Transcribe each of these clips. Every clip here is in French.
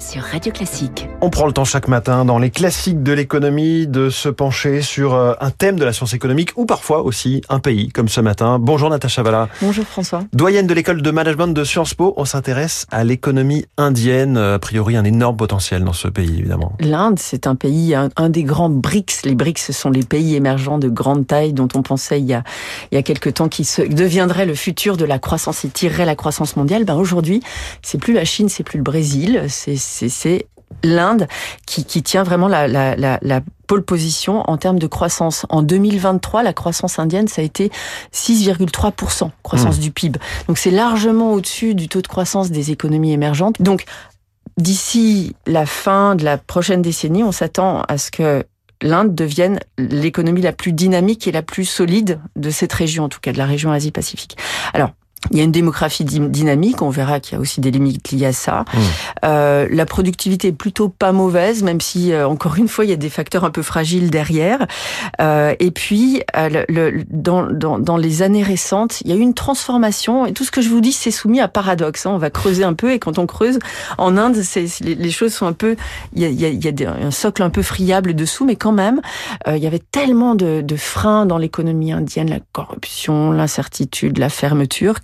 sur Radio Classique. On prend le temps chaque matin dans les classiques de l'économie de se pencher sur euh, un thème de la science économique ou parfois aussi un pays comme ce matin. Bonjour Natacha Valla. Bonjour François. Doyenne de l'école de management de Sciences Po, on s'intéresse à l'économie indienne. Euh, a priori un énorme potentiel dans ce pays évidemment. L'Inde, c'est un pays, un, des grands BRICS. Les BRICS, ce sont les pays émergents de grande taille dont on pensait il y a, il y a quelques temps qu'ils se, deviendraient le futur de la croissance et tireraient la croissance mondiale. Ben aujourd'hui, c'est plus la Chine, c'est plus le Brésil, c'est c'est l'Inde qui, tient vraiment la, la, pole position en termes de croissance. En 2023, la croissance indienne, ça a été 6,3%, croissance mmh. du PIB. Donc c'est largement au-dessus du taux de croissance des économies émergentes. Donc d'ici la fin de la prochaine décennie, on s'attend à ce que l'Inde devienne l'économie la plus dynamique et la plus solide de cette région, en tout cas de la région Asie-Pacifique. Alors, il y a une démographie dynamique, on verra qu'il y a aussi des limites liées à ça. Mmh. Euh, la productivité est plutôt pas mauvaise, même si, euh, encore une fois, il y a des facteurs un peu fragiles derrière. Euh, et puis, euh, le, dans, dans, dans, les années récentes, il y a eu une transformation, et tout ce que je vous dis, c'est soumis à paradoxe. Hein. On va creuser un peu, et quand on creuse, en Inde, c'est, les, les, choses sont un peu... Il y a, il y a, il y a un socle un peu friable dessous, mais quand même, euh, il y avait tellement de, de freins dans l'économie indienne, la corruption, l'incertitude, la fermeture,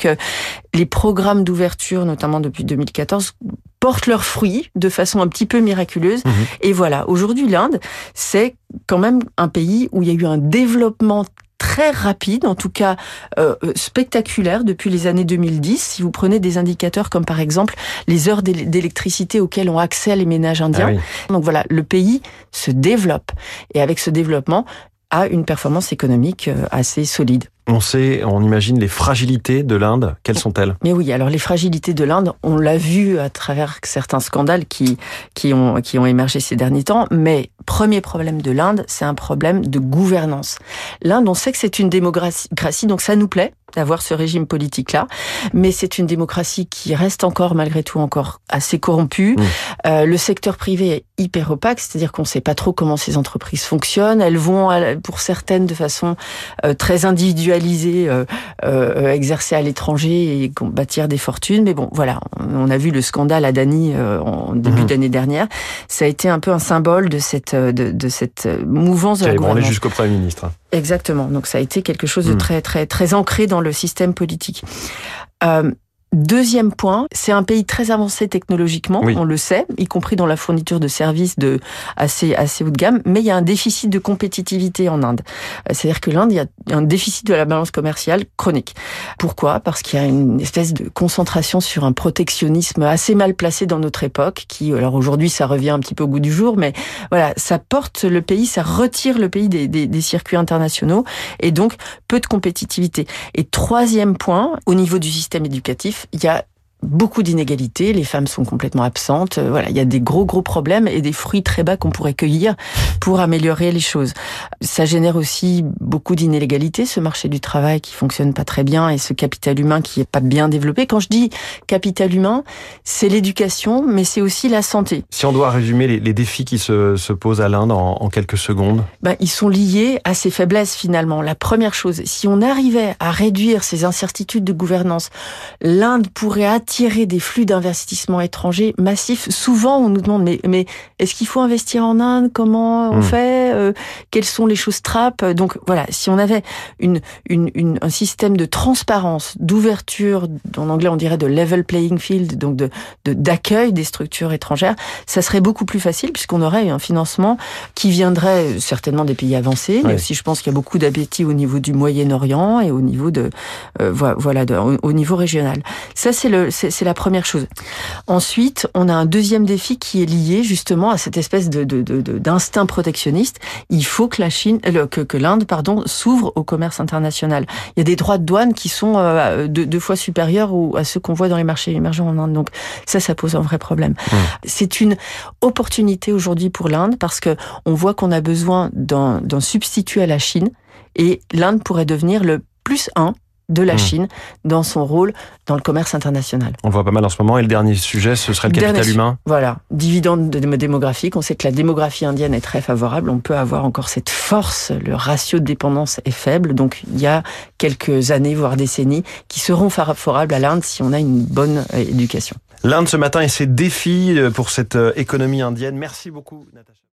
les programmes d'ouverture, notamment depuis 2014, portent leurs fruits de façon un petit peu miraculeuse. Mhm. Et voilà, aujourd'hui, l'Inde, c'est quand même un pays où il y a eu un développement très rapide, en tout cas euh, euh, spectaculaire depuis les années 2010. Si vous prenez des indicateurs comme par exemple les heures d'électricité auxquelles ont accès les ménages indiens. Ah Donc voilà, le pays se développe. Et avec ce développement, a une performance économique euh, assez solide. On sait, on imagine les fragilités de l'Inde. Quelles sont-elles? Mais oui, alors les fragilités de l'Inde, on l'a vu à travers certains scandales qui, qui, ont, qui ont émergé ces derniers temps. Mais premier problème de l'Inde, c'est un problème de gouvernance. L'Inde, on sait que c'est une démocratie, donc ça nous plaît d'avoir ce régime politique-là, mais c'est une démocratie qui reste encore, malgré tout, encore assez corrompue. Mmh. Euh, le secteur privé est hyper opaque, c'est-à-dire qu'on ne sait pas trop comment ces entreprises fonctionnent. Elles vont, pour certaines, de façon euh, très individuelle, euh, euh, exercer à l'étranger et bâtir des fortunes. Mais bon, voilà, on a vu le scandale à Dany euh, en début mhm. d'année dernière. Ça a été un peu un symbole de cette de, de cette mouvance de la gouvernance. jusqu'au Premier ministre. Exactement. Donc ça a été quelque chose de mhm. très très très ancré dans le système politique. Euh, Deuxième point, c'est un pays très avancé technologiquement, on le sait, y compris dans la fourniture de services de assez assez haut de gamme, mais il y a un déficit de compétitivité en Inde. Euh, c'est-à-dire que l'Inde, il y a un déficit de la balance commerciale chronique. Pourquoi? Parce qu'il y a une espèce de concentration sur un protectionnisme assez mal placé dans notre époque, qui alors aujourd'hui ça revient un petit peu au goût du jour, mais voilà, ça porte le pays, ça retire le pays des, des, des circuits internationaux et donc peu de compétitivité. Et troisième point, au niveau du système éducatif, il y a beaucoup d'inégalités, les femmes sont complètement absentes, euh, voilà, il y a des gros gros problèmes et des fruits très bas qu'on pourrait cueillir pour améliorer les choses. Ça génère aussi beaucoup d'inégalités, ce marché du travail qui fonctionne pas très bien et ce capital humain qui est pas bien développé. Quand je dis capital humain, c'est l'éducation, mais c'est aussi la santé. Si on doit résumer les, défis qui se, se posent à l'Inde en, en, quelques secondes, ben, ils sont liés à ces faiblesses finalement. La première chose, si on arrivait à réduire ces incertitudes de gouvernance, l'Inde pourrait attirer tirer des flux d'investissement étrangers massifs. Souvent, on nous demande mais, mais est-ce qu'il faut investir en Inde? Comment on hmm. fait? Euh, Quelles sont les choses trappes? Donc voilà, si on avait une, une, une, un système de transparence, d'ouverture, en anglais on dirait de level playing field, donc de d'accueil des structures étrangères, ça serait beaucoup plus facile puisqu'on aurait un financement qui viendrait certainement des pays avancés, mais aussi je pense qu'il y a beaucoup d'appétit au niveau du Moyen-Orient et au niveau de euh, voilà de, au, au niveau régional. Ça c'est le c'est la première chose. Ensuite, on a un deuxième défi qui est lié justement à cette espèce de d'instinct protectionniste. Il faut que la Chine, euh, que, que l'Inde, pardon, s'ouvre au commerce international. Il y a des droits de douane qui sont euh, deux, fois supérieurs à ceux qu'on voit dans les marchés émergents en Inde. Donc ça, ça pose un vrai problème. C'est une opportunité aujourd'hui pour l'Inde parce que on voit qu'on a besoin d'un substitut à la Chine et l'Inde pourrait devenir le plus un de la hmm. Chine dans son rôle dans le commerce international. On le voit pas mal en ce moment. Et le dernier sujet, ce serait le capital humain Voilà, dividende démographique. On sait que la démographie indienne est très favorable. On peut avoir encore cette force. Le ratio de dépendance est faible. Donc il y a quelques années, voire décennies, qui seront favorables à l'Inde si on a une bonne euh, éducation. L'Inde ce matin et ses défis pour cette économie indienne. Merci beaucoup, Natacha.